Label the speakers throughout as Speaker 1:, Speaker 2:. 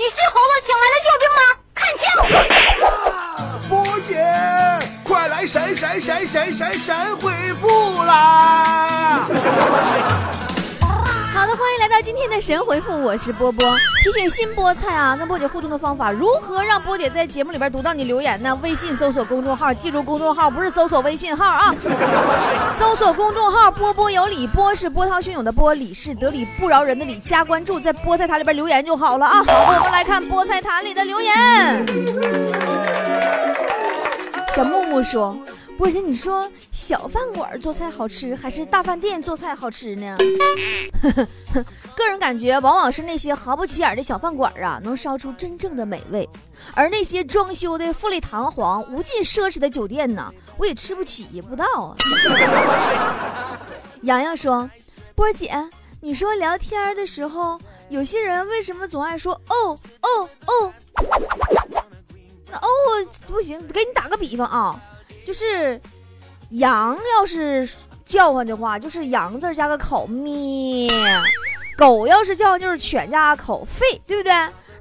Speaker 1: 你是猴子请来的救兵吗？看
Speaker 2: 清！波姐，快来闪闪闪闪闪闪回复啦！
Speaker 3: 好的，欢迎来到今天的神回复，我是波波。提醒新菠菜啊，跟波姐互动的方法，如何让波姐在节目里边读到你留言呢？微信搜索公众号，记住公众号不是搜索微信号啊，搜索公众号“波波有理”，波是波涛汹涌的波，理是得理不饶人的理，加关注，在菠菜塔里边留言就好了啊。好的，我们来看菠菜塔里的留言。说。波姐你说小饭馆做菜好吃，还是大饭店做菜好吃呢？个人感觉，往往是那些毫不起眼的小饭馆啊，能烧出真正的美味；而那些装修的富丽堂皇、无尽奢侈的酒店呢，我也吃不起，也不知道啊。洋洋说：“波姐，你说聊天的时候，有些人为什么总爱说哦哦哦？那哦不行，给你打个比方啊。”就是羊要是叫唤的话，就是羊字加个口咩；狗要是叫唤，就是犬加个口吠，对不对？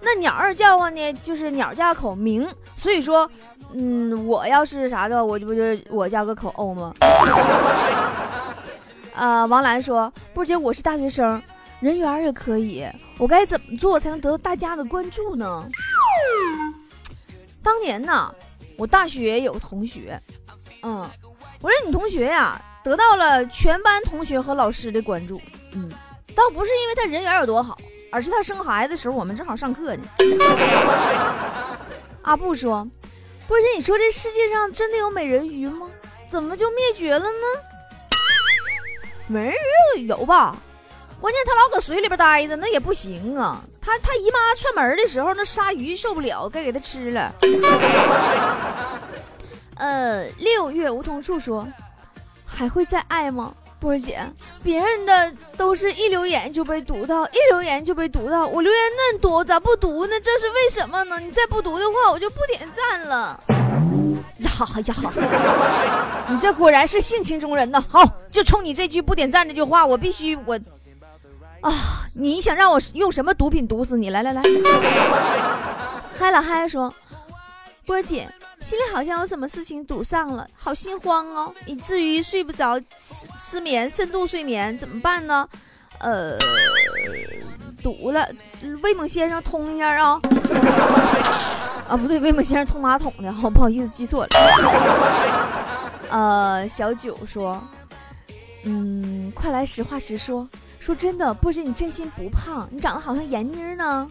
Speaker 3: 那鸟儿叫唤呢，就是鸟加个口鸣。所以说，嗯，我要是啥的，我这不就我加个口哦吗？啊，王兰说，波姐，我是大学生，人缘也可以，我该怎么做才能得到大家的关注呢？当年呢？我大学有个同学，嗯，我这女同学呀，得到了全班同学和老师的关注，嗯，倒不是因为她人缘有多好，而是她生孩子的时候我们正好上课呢。阿布说：“不是你说这世界上真的有美人鱼吗？怎么就灭绝了呢？美人鱼有吧？关键她老搁水里边待着，那也不行啊。”他他姨妈串门的时候，那鲨鱼受不了，该给他吃了。呃，六月梧桐树说：“还会再爱吗？”波儿姐，别人的都是一留言就被读到，一留言就被读到，我留言那么多，咋不读呢？这是为什么呢？你再不读的话，我就不点赞了。呀呀，你这果然是性情中人呐！好，就冲你这句不点赞这句话，我必须我。啊！你想让我用什么毒品毒死你？来来来，嗨了嗨说，波儿姐心里好像有什么事情堵上了，好心慌哦，以至于睡不着，失失眠，深度睡眠怎么办呢？呃，堵了，魏猛先生通一下啊！啊，不对，魏猛先生通马桶的，好不好意思记错了。呃，小九说，嗯，快来实话实说。说真的，波姐你真心不胖，你长得好像闫妮呢。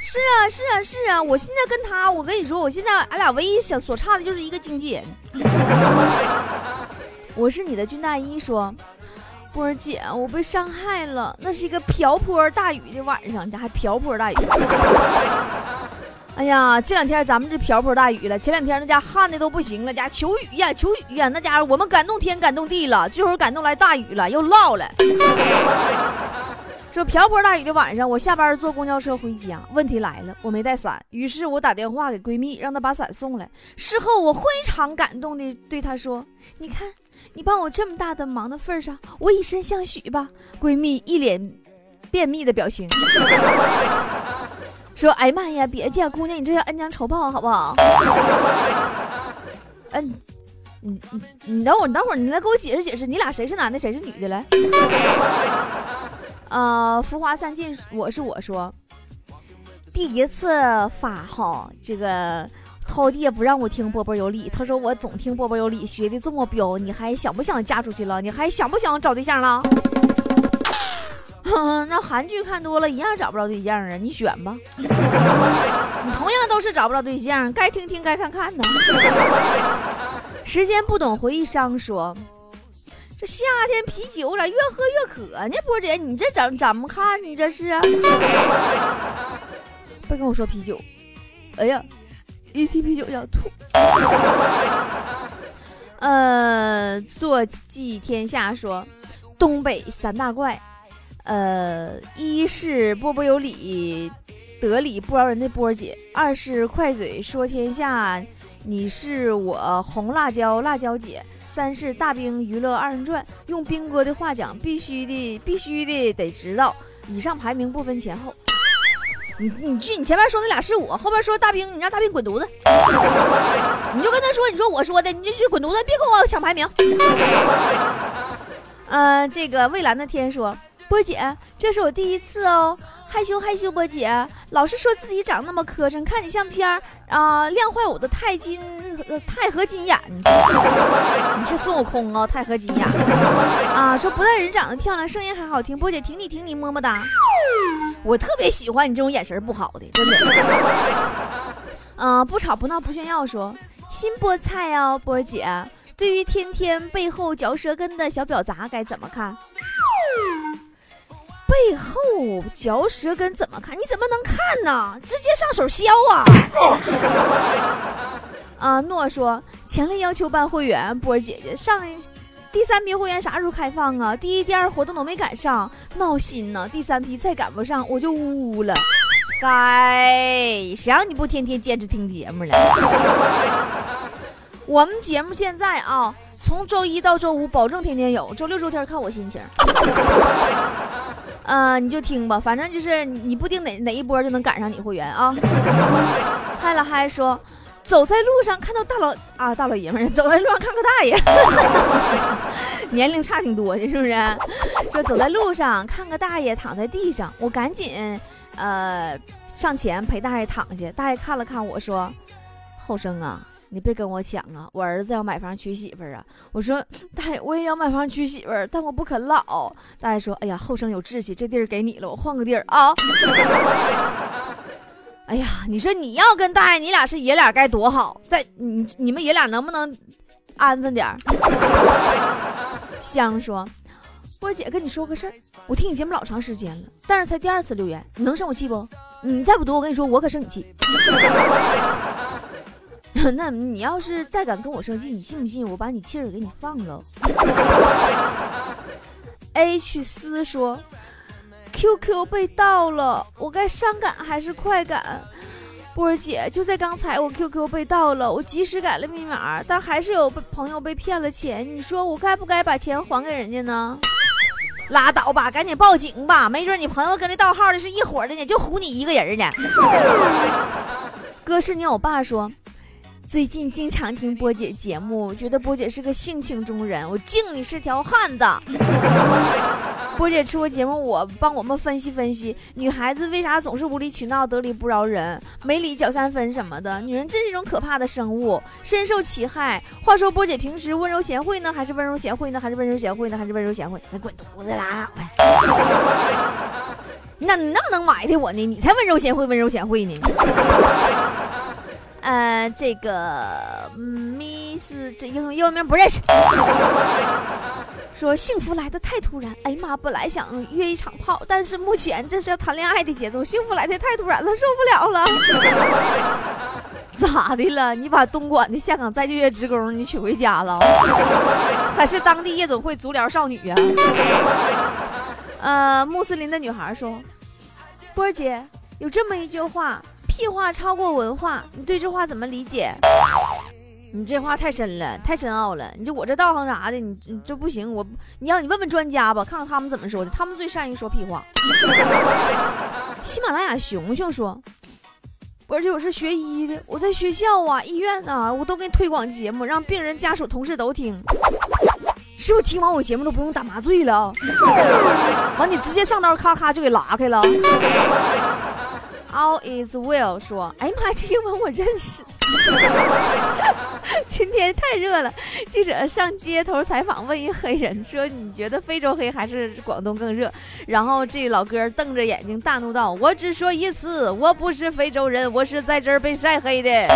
Speaker 3: 是啊，是啊，是啊，我现在跟他，我跟你说，我现在俺俩唯一想所差的就是一个经纪人。我是你的军大衣，说波儿姐，我被伤害了，那是一个瓢泼大雨的晚上，你还瓢泼大雨。哎呀，这两天咱们这瓢泼大雨了，前两天那家旱的都不行了，家求雨呀，求雨呀，那家伙我们感动天感动地了，最后感动来大雨了，又涝了。说瓢泼大雨的晚上，我下班坐公交车回家，问题来了，我没带伞，于是我打电话给闺蜜，让她把伞送来。事后我非常感动的对她说：“你看，你帮我这么大的忙的份上，我以身相许吧。”闺蜜一脸便秘的表情。说，哎呀妈呀，别介，姑娘，你这叫恩将仇报，好不好？嗯，你你你等会儿，你等会儿，你来给我解释解释，你俩谁是男的，谁是女的来？呃，浮华散尽，我是我说，第一次发哈，这个涛弟不让我听波波有理，他说我总听波波有理，学的这么彪，你还想不想嫁出去了？你还想不想找对象了？那韩剧看多了，一样找不着对象啊！你选吧，你同样都是找不着对象，该听听，该看看呢。时间不懂回忆伤，说这夏天啤酒咋越喝越渴呢？波姐，你这怎怎么看？你这是？别跟我说啤酒，哎呀，一提啤酒要吐。呃，坐骑天下说东北三大怪。呃，一是波波有理，得理不饶人的波姐；二是快嘴说天下，你是我红辣椒辣椒姐；三是大兵娱乐二人转，用兵哥的话讲，必须的，必须的得知道。以上排名不分前后。你你去，你前面说那俩是我，后边说大兵，你让大兵滚犊子，你就跟他说，你说我说的，你就去滚犊子，别跟我抢排名。呃，这个蔚蓝的天说，波姐，这是我第一次哦。害羞害羞波，姐，老是说自己长那么磕碜，看你相片啊，亮坏我的钛金钛合金眼。你是孙悟空啊，钛合金眼啊！说不但人长得漂亮，声音还好听，波姐挺你挺你么么哒。我特别喜欢你这种眼神不好的，真的。嗯，不吵不闹不炫耀，说新菠菜哦，波姐，对于天天背后嚼舌根的小婊砸该怎么看？背后嚼舌根怎么看？你怎么能看呢？直接上手削啊！啊，诺说强烈要求办会员，波儿姐姐上第三批会员啥时候开放啊？第一、第二活动都没赶上，闹心呢。第三批再赶不上，我就呜呜了。该谁让你不天天坚持听节目了？我们节目现在啊，从周一到周五保证天天有，周六周天看我心情。呃，你就听吧，反正就是你不定哪哪一波就能赶上你会员啊。嗨了嗨说，走在路上看到大老啊大老爷们儿，走在路上看个大爷，年龄差挺多的，是不是？说走在路上看个大爷躺在地上，我赶紧呃上前陪大爷躺下。大爷看了看我说，后生啊。你别跟我抢啊！我儿子要买房娶媳妇儿啊！我说大爷，我也要买房娶媳妇儿，但我不肯老。大爷说：“哎呀，后生有志气，这地儿给你了，我换个地儿啊。”哎呀，你说你要跟大爷，你俩是爷俩该多好！在你你们爷俩能不能安分点儿？香说：“波姐跟你说个事儿，我听你节目老长时间了，但是才第二次留言，你能生我气不？你再不读，我跟你说，我可生你气。” 那你要是再敢跟我生气，你信不信我把你气儿给你放了？H 思说，QQ 被盗了，我该伤感还是快感？波儿姐，就在刚才，我 QQ 被盗了，我及时改了密码，但还是有朋友被骗了钱。你说我该不该把钱还给人家呢？拉倒吧，赶紧报警吧，没准你朋友跟这盗号的是一伙的呢，就唬你一个人呢。哥是你我爸说。最近经常听波姐节目，觉得波姐是个性情中人，我敬你是条汉子。波姐出个节目，我帮我们分析分析，女孩子为啥总是无理取闹、得理不饶人、没理搅三分什么的？女人真是一种可怕的生物，深受其害。话说波姐平时温柔贤惠呢，还是温柔贤惠呢，还是温柔贤惠呢，还是温柔贤惠？你滚犊子拉倒吧！那你那么能埋汰我呢？你才温柔贤惠，温柔贤惠呢。呃，这个 Miss 这英英文名不认识。说幸福来的太突然，哎呀妈，本来想约一场炮，但是目前这是要谈恋爱的节奏，幸福来的太突然了，受不了了。咋的了？你把东莞的下岗再就业职工你娶回家了？还是当地夜总会足疗少女呀？呃，穆斯林的女孩说，波儿姐有这么一句话。屁话超过文化，你对这话怎么理解？你这话太深了，太深奥了。你就我这道行啥的，你你这不行。我你要你问问专家吧，看看他们怎么说的。他们最善于说屁话。喜马拉雅熊熊说，而且我是学医的，我在学校啊、医院啊，我都给你推广节目，让病人家属、同事都听。是不是听完我节目都不用打麻醉了？完你直接上刀，咔咔就给拉开了。All is well 说：“哎呀妈，这英文我认识。今天太热了，记者上街头采访，问一黑人说：‘你觉得非洲黑还是广东更热？’然后这老哥瞪着眼睛大怒道：‘我只说一次，我不是非洲人，我是在这儿被晒黑的。’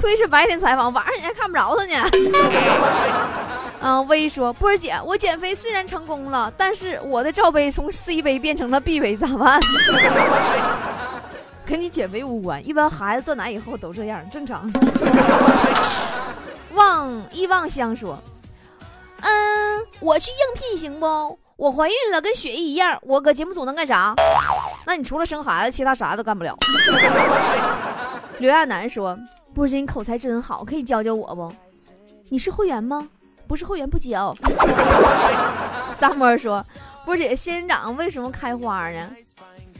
Speaker 3: 亏是白天采访，晚上你还看不着他呢。”嗯，薇说：“波儿姐，我减肥虽然成功了，但是我的罩杯从 C 杯变成了 B 杯，咋办？跟你减肥无关，一般孩子断奶以后都这样，正常。”望忆望香说：“嗯，我去应聘行不？我怀孕了，跟雪姨一样，我搁节目组能干啥？那你除了生孩子，其他啥都干不了。”刘亚楠说：“波姐，你口才真好，可以教教我不？你是会员吗？”不是会员不交。萨摩说：“波姐，仙人掌为什么开花呢？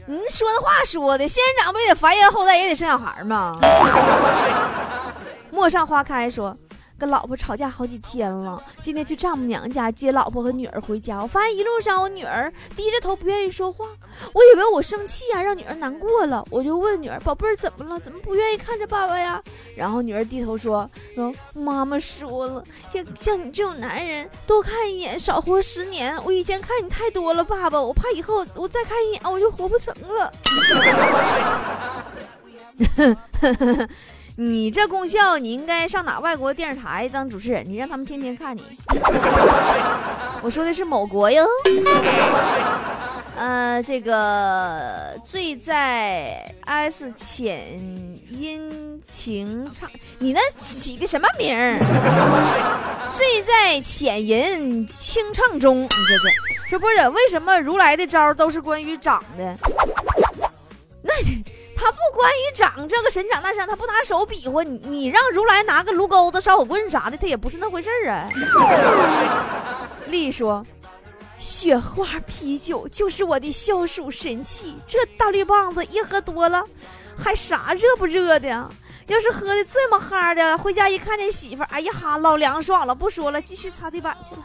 Speaker 3: 你说那话说的，仙人掌不也繁衍后代，也得生小孩吗？陌上花开说。跟老婆吵架好几天了，今天去丈母娘家接老婆和女儿回家，我发现一路上我女儿低着头不愿意说话，我以为我生气啊，让女儿难过了，我就问女儿：“宝贝儿怎么了？怎么不愿意看着爸爸呀？”然后女儿低头说：“说妈妈说了，像像你这种男人，多看一眼少活十年。我以前看你太多了，爸爸，我怕以后我再看一眼我就活不成了。”你这功效，你应该上哪外国电视台当主持人？你让他们天天看你。我说的是某国哟。呃，这个醉在 S 浅音情唱，你那起的什么名儿？醉在浅吟清唱中，你这这说不是？为什么如来的招都是关于长的？那。他不关于长这个神长那神，他不拿手比划，你你让如来拿个炉钩子、烧火棍啥的，他也不是那回事儿啊。丽说：“雪花啤酒就是我的消暑神器，这大绿棒子一喝多了，还啥热不热的？要是喝的这么哈的，回家一看见媳妇儿，哎呀哈，老凉爽了。不说了，继续擦地板去了。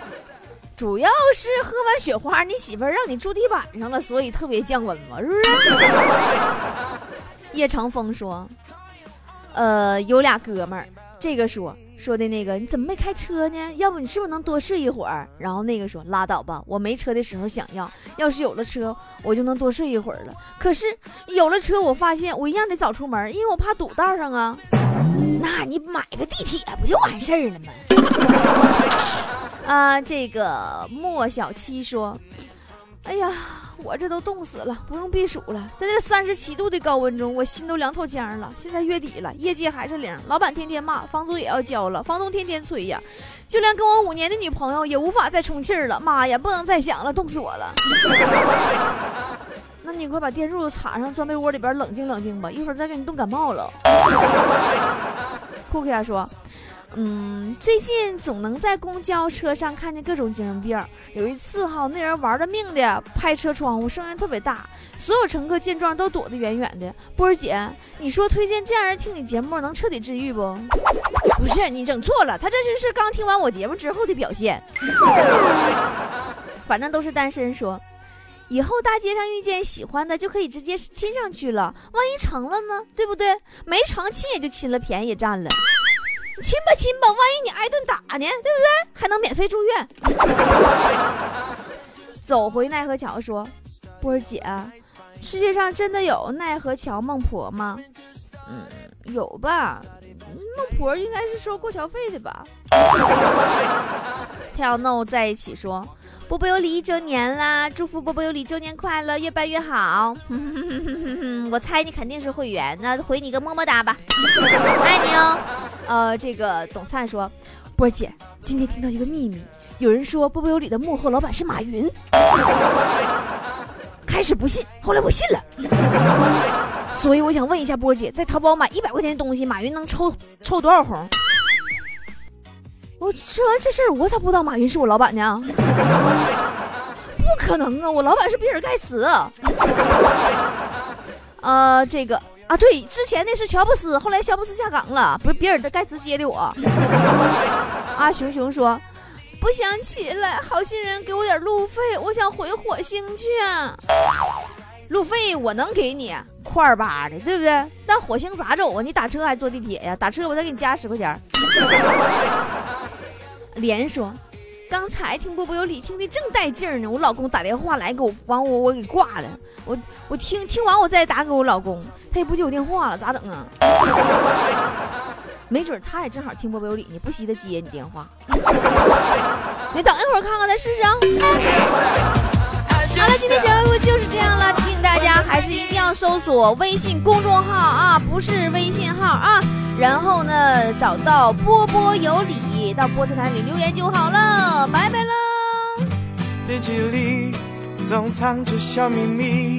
Speaker 3: ”主要是喝完雪花，你媳妇儿让你住地板上了，所以特别降温嘛，是不是？叶长风说：“呃，有俩哥们儿，这个说说的那个，你怎么没开车呢？要不你是不是能多睡一会儿？然后那个说拉倒吧，我没车的时候想要，要是有了车，我就能多睡一会儿了。可是有了车，我发现我一样得早出门，因为我怕堵道上啊。那你买个地铁不就完事儿了吗？”啊，这个莫小七说：“哎呀，我这都冻死了，不用避暑了。在这三十七度的高温中，我心都凉透腔了。现在月底了，业绩还是零，老板天天骂，房租也要交了，房东天天催呀，就连跟我五年的女朋友也无法再充气了。妈呀，不能再想了，冻死我了。那你快把电褥子插上，钻被窝里边冷静冷静吧，一会儿再给你冻感冒了。”库克亚说。嗯，最近总能在公交车上看见各种精神病。有一次哈，那人玩了命的拍车窗户，声音特别大，所有乘客见状都躲得远远的。波儿姐，你说推荐这样人听你节目能彻底治愈不？不是，你整错了，他这就是刚听完我节目之后的表现。反正都是单身，说以后大街上遇见喜欢的就可以直接亲上去了，万一成了呢？对不对？没成亲也就亲了，便宜也占了。亲吧亲吧，万一你挨顿打呢，对不对？还能免费住院。走回奈何桥说：“波儿姐，世界上真的有奈何桥孟婆吗？”“嗯，有吧。孟婆应该是收过桥费的吧。”Tell No 在一起说。波波有理一周年啦！祝福波波有理周年快乐，越办越好。我猜你肯定是会员，那回你个么么哒吧，爱你哦。呃，这个董灿说，波姐今天听到一个秘密，有人说波波有理的幕后老板是马云。开始不信，后来我信了。所以我想问一下波姐，在淘宝买一百块钱的东西，马云能抽抽多少红？我说完这事儿，我咋不知道马云是我老板呢？不可能啊！我老板是比尔盖茨。呃，这个啊，对，之前那是乔布斯，后来乔布斯下岗了，不是比尔盖茨接的我。阿 熊熊说：“不想起来，好心人给我点路费，我想回火星去。路费我能给你，块八的，对不对？但火星咋走啊？你打车还坐地铁呀？打车我再给你加十块钱。”连说，刚才听波波有理听的正带劲儿呢，我老公打电话来给我，完我我给挂了。我我听听完我再打给我老公，他也不接我电话了，咋整啊？没准他也正好听波波有理呢，不惜的接你电话。你等一会儿看看再试试啊。好了，今天节目就是这样了，提醒大家还是一定要搜索微信公众号啊，不是微信号啊。然后呢，找到波波有理，到波斯台里留言就好了，拜拜喽。日记里总藏着小秘密，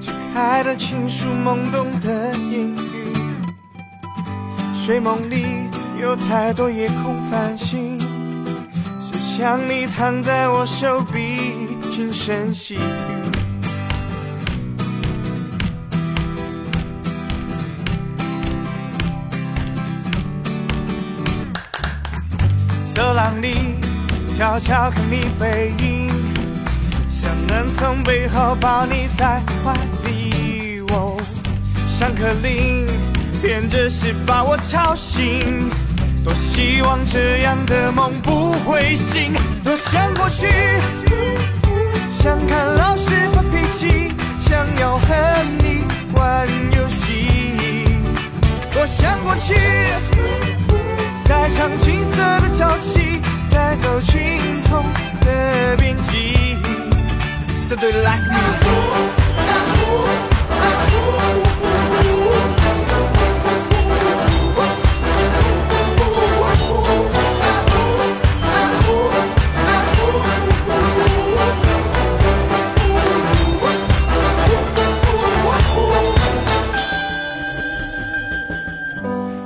Speaker 3: 解开的情书懵懂的言语。睡梦里有太多夜空繁星，是想你躺在我手臂。
Speaker 4: 轻声细语。走廊里悄悄看你背影，想能从背后抱你在怀里。哦，上课铃编着是把我吵醒，多希望这样的梦不会醒。多想过去，想看老师发脾气，想要和你玩游戏。多想过去。再唱青涩的潮起，带走青葱的边际。So do like me?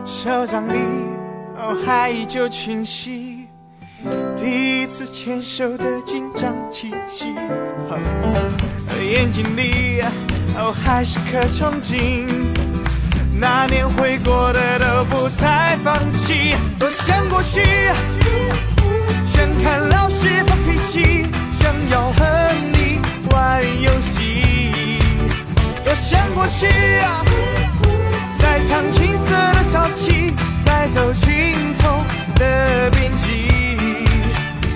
Speaker 4: 手掌里，哦，还依旧清晰，第一次牵手的紧张气息。眼睛里，哦，还是颗憧憬，那年会过的都不再放弃。多想过去，想看老师发脾气，想要和你玩游戏。多想过去啊。在唱青涩的潮起，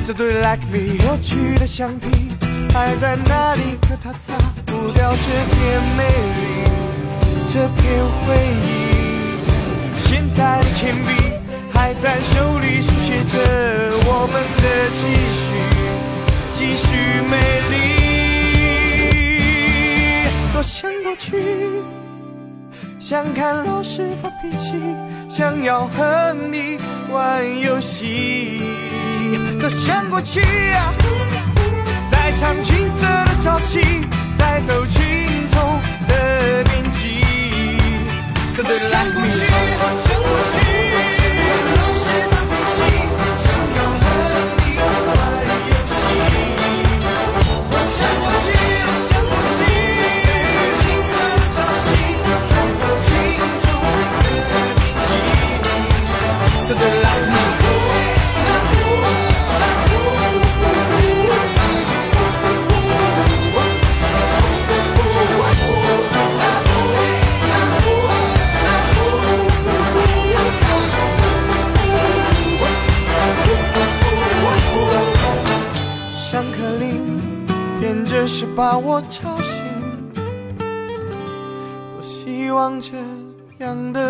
Speaker 4: So do you like me？过去的橡皮还在那里，可它擦不掉这片美丽，这片回忆。现在的铅笔还在手里，书写着我们的继续，继续美丽。多想过去。想看老师发脾气，想要和你玩游戏，都想过去啊，在唱青色的朝气，在走青葱的边际，想过去，样